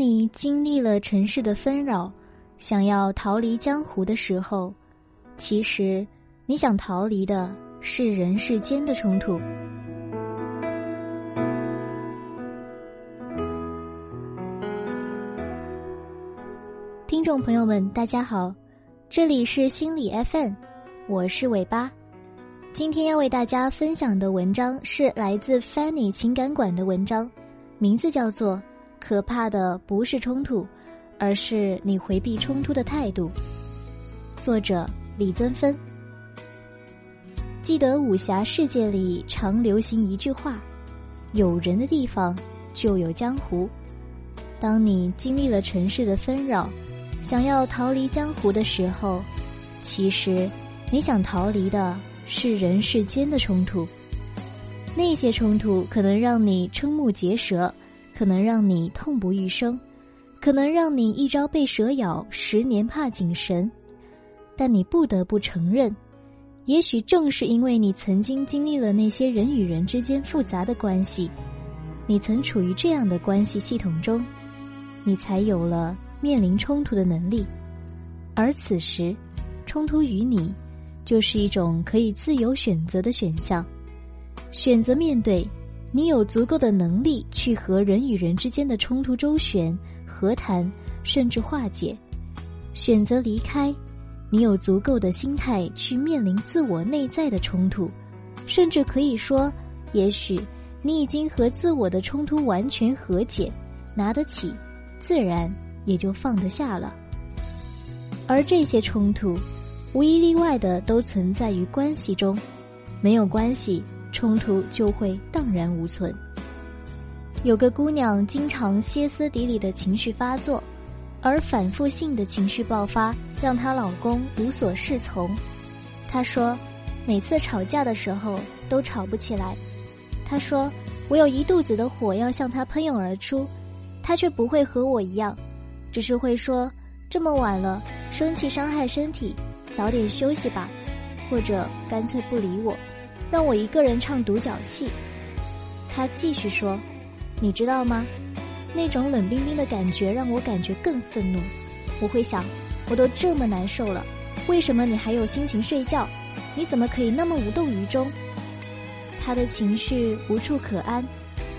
你经历了尘世的纷扰，想要逃离江湖的时候，其实你想逃离的是人世间的冲突。听众朋友们，大家好，这里是心理 FM，我是尾巴。今天要为大家分享的文章是来自 Fanny 情感馆的文章，名字叫做《可怕的不是冲突，而是你回避冲突的态度》。作者李尊芬。记得武侠世界里常流行一句话：“有人的地方就有江湖。”当你经历了尘世的纷扰，想要逃离江湖的时候，其实你想逃离的。是人世间的冲突，那些冲突可能让你瞠目结舌，可能让你痛不欲生，可能让你一朝被蛇咬，十年怕井绳。但你不得不承认，也许正是因为你曾经经历了那些人与人之间复杂的关系，你曾处于这样的关系系统中，你才有了面临冲突的能力。而此时，冲突与你。就是一种可以自由选择的选项，选择面对，你有足够的能力去和人与人之间的冲突周旋、和谈，甚至化解；选择离开，你有足够的心态去面临自我内在的冲突，甚至可以说，也许你已经和自我的冲突完全和解，拿得起，自然也就放得下了。而这些冲突。无一例外的都存在于关系中，没有关系，冲突就会荡然无存。有个姑娘经常歇斯底里的情绪发作，而反复性的情绪爆发让她老公无所适从。她说，每次吵架的时候都吵不起来。她说，我有一肚子的火要向他喷涌而出，他却不会和我一样，只是会说这么晚了，生气伤害身体。早点休息吧，或者干脆不理我，让我一个人唱独角戏。他继续说：“你知道吗？那种冷冰冰的感觉让我感觉更愤怒。我会想，我都这么难受了，为什么你还有心情睡觉？你怎么可以那么无动于衷？”他的情绪无处可安，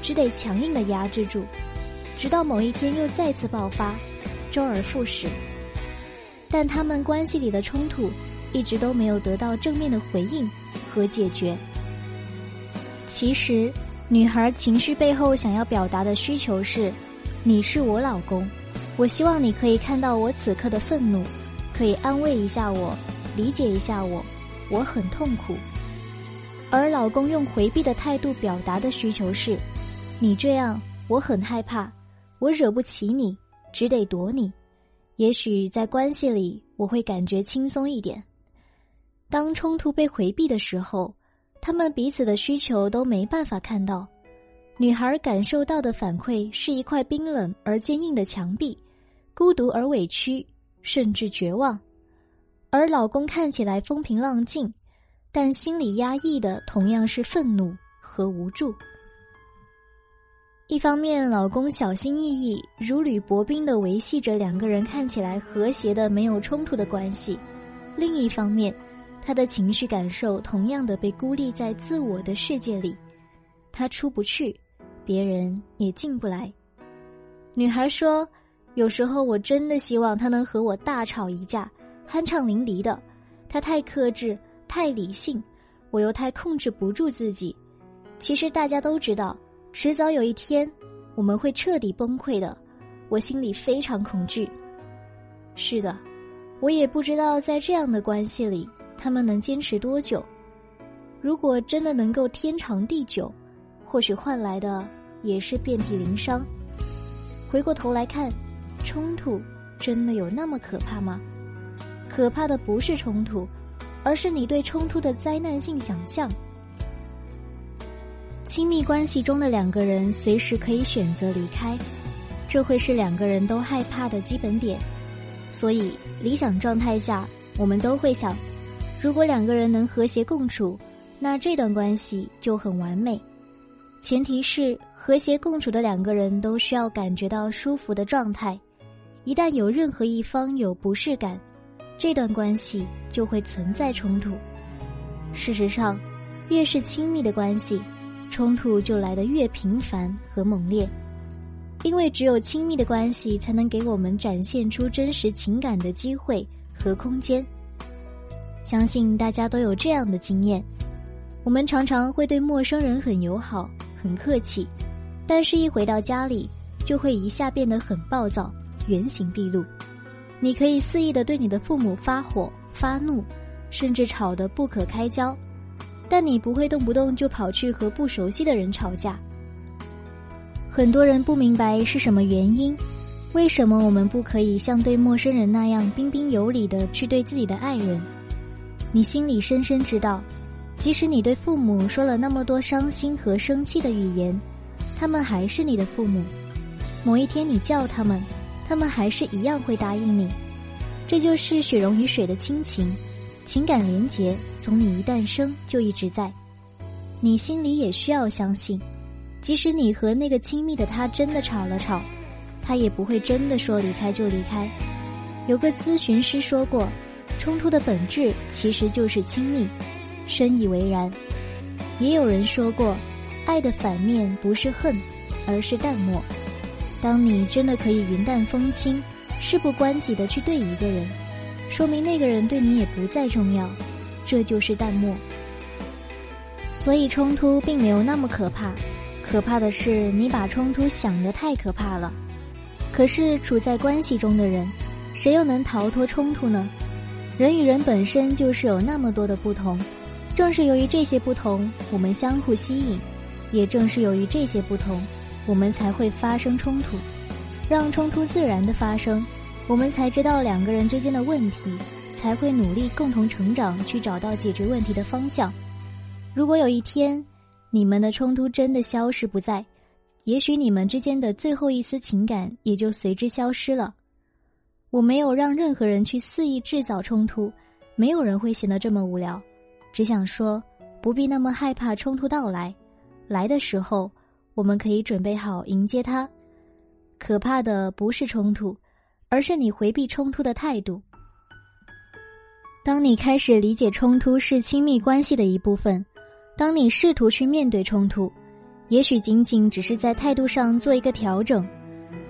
只得强硬的压制住，直到某一天又再次爆发，周而复始。但他们关系里的冲突，一直都没有得到正面的回应和解决。其实，女孩情绪背后想要表达的需求是：你是我老公，我希望你可以看到我此刻的愤怒，可以安慰一下我，理解一下我，我很痛苦。而老公用回避的态度表达的需求是：你这样我很害怕，我惹不起你，只得躲你。也许在关系里，我会感觉轻松一点。当冲突被回避的时候，他们彼此的需求都没办法看到。女孩感受到的反馈是一块冰冷而坚硬的墙壁，孤独而委屈，甚至绝望；而老公看起来风平浪静，但心里压抑的同样是愤怒和无助。一方面，老公小心翼翼、如履薄冰的维系着两个人看起来和谐的、没有冲突的关系；另一方面，他的情绪感受同样的被孤立在自我的世界里，他出不去，别人也进不来。女孩说：“有时候我真的希望他能和我大吵一架，酣畅淋漓的。他太克制，太理性，我又太控制不住自己。其实大家都知道。”迟早有一天，我们会彻底崩溃的，我心里非常恐惧。是的，我也不知道在这样的关系里，他们能坚持多久。如果真的能够天长地久，或许换来的也是遍体鳞伤。回过头来看，冲突真的有那么可怕吗？可怕的不是冲突，而是你对冲突的灾难性想象。亲密关系中的两个人随时可以选择离开，这会是两个人都害怕的基本点。所以，理想状态下，我们都会想，如果两个人能和谐共处，那这段关系就很完美。前提是和谐共处的两个人都需要感觉到舒服的状态。一旦有任何一方有不适感，这段关系就会存在冲突。事实上，越是亲密的关系，冲突就来得越频繁和猛烈。因为只有亲密的关系，才能给我们展现出真实情感的机会和空间。相信大家都有这样的经验：我们常常会对陌生人很友好、很客气，但是一回到家里，就会一下变得很暴躁、原形毕露。你可以肆意的对你的父母发火、发怒，甚至吵得不可开交，但你不会动不动就跑去和不熟悉的人吵架。很多人不明白是什么原因，为什么我们不可以像对陌生人那样彬彬有礼的去对自己的爱人？你心里深深知道，即使你对父母说了那么多伤心和生气的语言，他们还是你的父母。某一天你叫他们，他们还是一样会答应你。这就是血溶于水的亲情，情感连结从你一诞生就一直在。你心里也需要相信。即使你和那个亲密的他真的吵了吵，他也不会真的说离开就离开。有个咨询师说过，冲突的本质其实就是亲密，深以为然。也有人说过，爱的反面不是恨，而是淡漠。当你真的可以云淡风轻、事不关己的去对一个人，说明那个人对你也不再重要，这就是淡漠。所以冲突并没有那么可怕。可怕的是，你把冲突想得太可怕了。可是处在关系中的人，谁又能逃脱冲突呢？人与人本身就是有那么多的不同，正是由于这些不同，我们相互吸引；也正是由于这些不同，我们才会发生冲突。让冲突自然的发生，我们才知道两个人之间的问题，才会努力共同成长，去找到解决问题的方向。如果有一天，你们的冲突真的消失不在，也许你们之间的最后一丝情感也就随之消失了。我没有让任何人去肆意制造冲突，没有人会显得这么无聊。只想说，不必那么害怕冲突到来，来的时候，我们可以准备好迎接它。可怕的不是冲突，而是你回避冲突的态度。当你开始理解冲突是亲密关系的一部分。当你试图去面对冲突，也许仅仅只是在态度上做一个调整，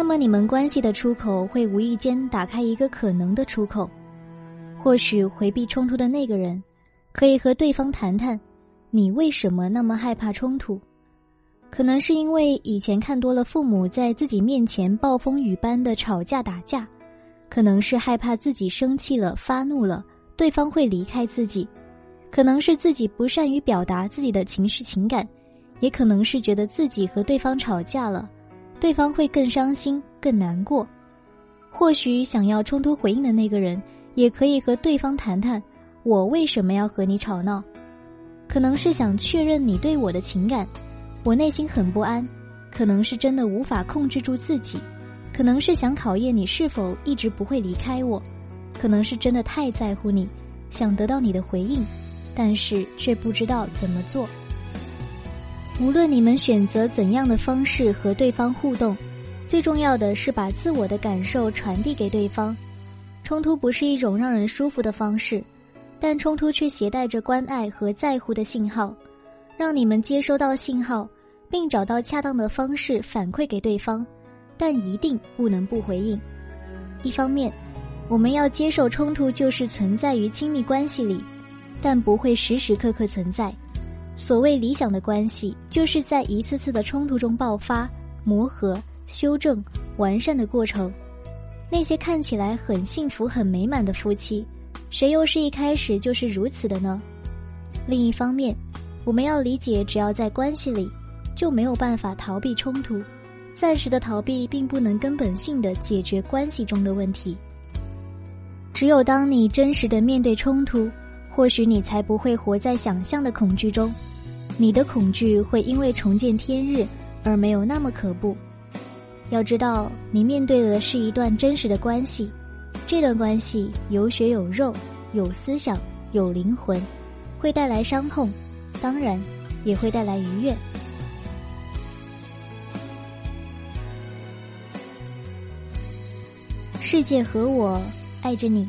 那么你们关系的出口会无意间打开一个可能的出口。或许回避冲突的那个人，可以和对方谈谈，你为什么那么害怕冲突？可能是因为以前看多了父母在自己面前暴风雨般的吵架打架，可能是害怕自己生气了发怒了，对方会离开自己。可能是自己不善于表达自己的情绪情感，也可能是觉得自己和对方吵架了，对方会更伤心、更难过。或许想要冲突回应的那个人，也可以和对方谈谈：我为什么要和你吵闹？可能是想确认你对我的情感，我内心很不安。可能是真的无法控制住自己，可能是想考验你是否一直不会离开我，可能是真的太在乎你，想得到你的回应。但是却不知道怎么做。无论你们选择怎样的方式和对方互动，最重要的是把自我的感受传递给对方。冲突不是一种让人舒服的方式，但冲突却携带着关爱和在乎的信号，让你们接收到信号，并找到恰当的方式反馈给对方，但一定不能不回应。一方面，我们要接受冲突就是存在于亲密关系里。但不会时时刻刻存在。所谓理想的关系，就是在一次次的冲突中爆发、磨合、修正、完善的过程。那些看起来很幸福、很美满的夫妻，谁又是一开始就是如此的呢？另一方面，我们要理解，只要在关系里，就没有办法逃避冲突。暂时的逃避，并不能根本性的解决关系中的问题。只有当你真实的面对冲突。或许你才不会活在想象的恐惧中。你的恐惧会因为重见天日而没有那么可怖。要知道你面对的是一段真实的关系这段关系有血有肉有思想有灵魂会带来伤痛当然也会带来愉悦。世界和我爱着你。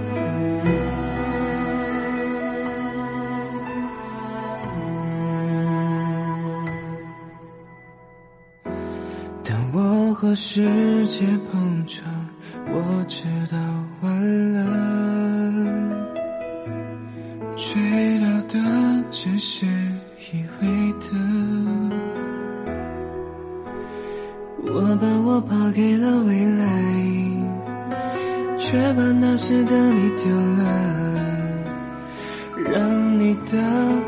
当我和世界碰撞，我知道完了，追到的只是以为的。我把我抛给了未来，却把那时的你丢了，让你的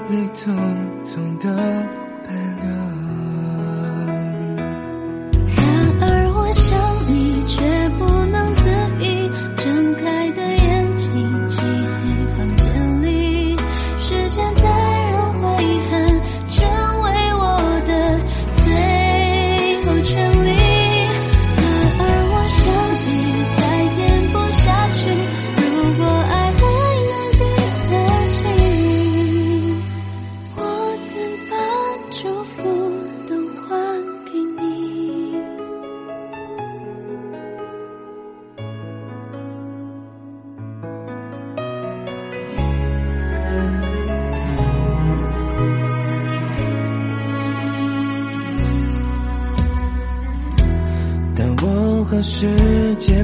泪统统都白了。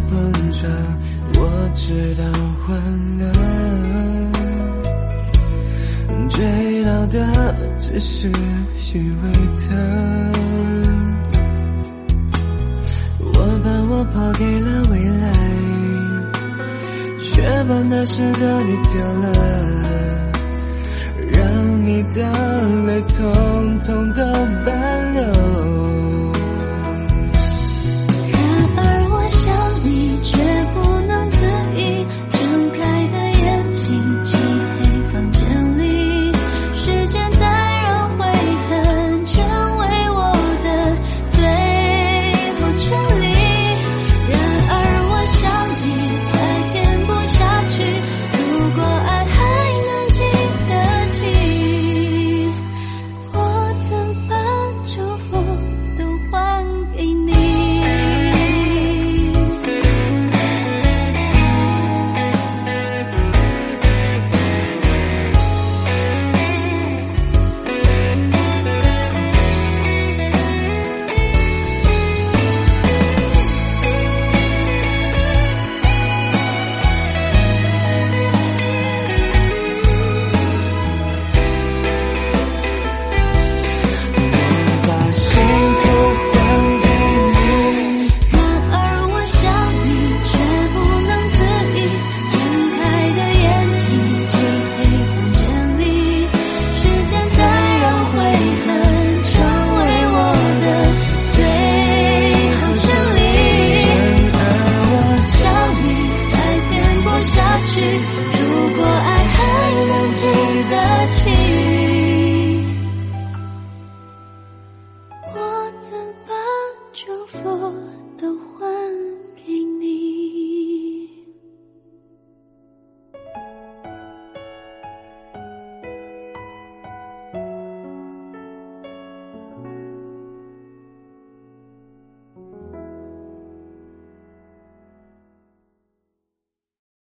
碰撞，我知道晚了，追到的只是虚伪的。我把我抛给了未来，却把那时的你丢了，让你的泪统统都白流。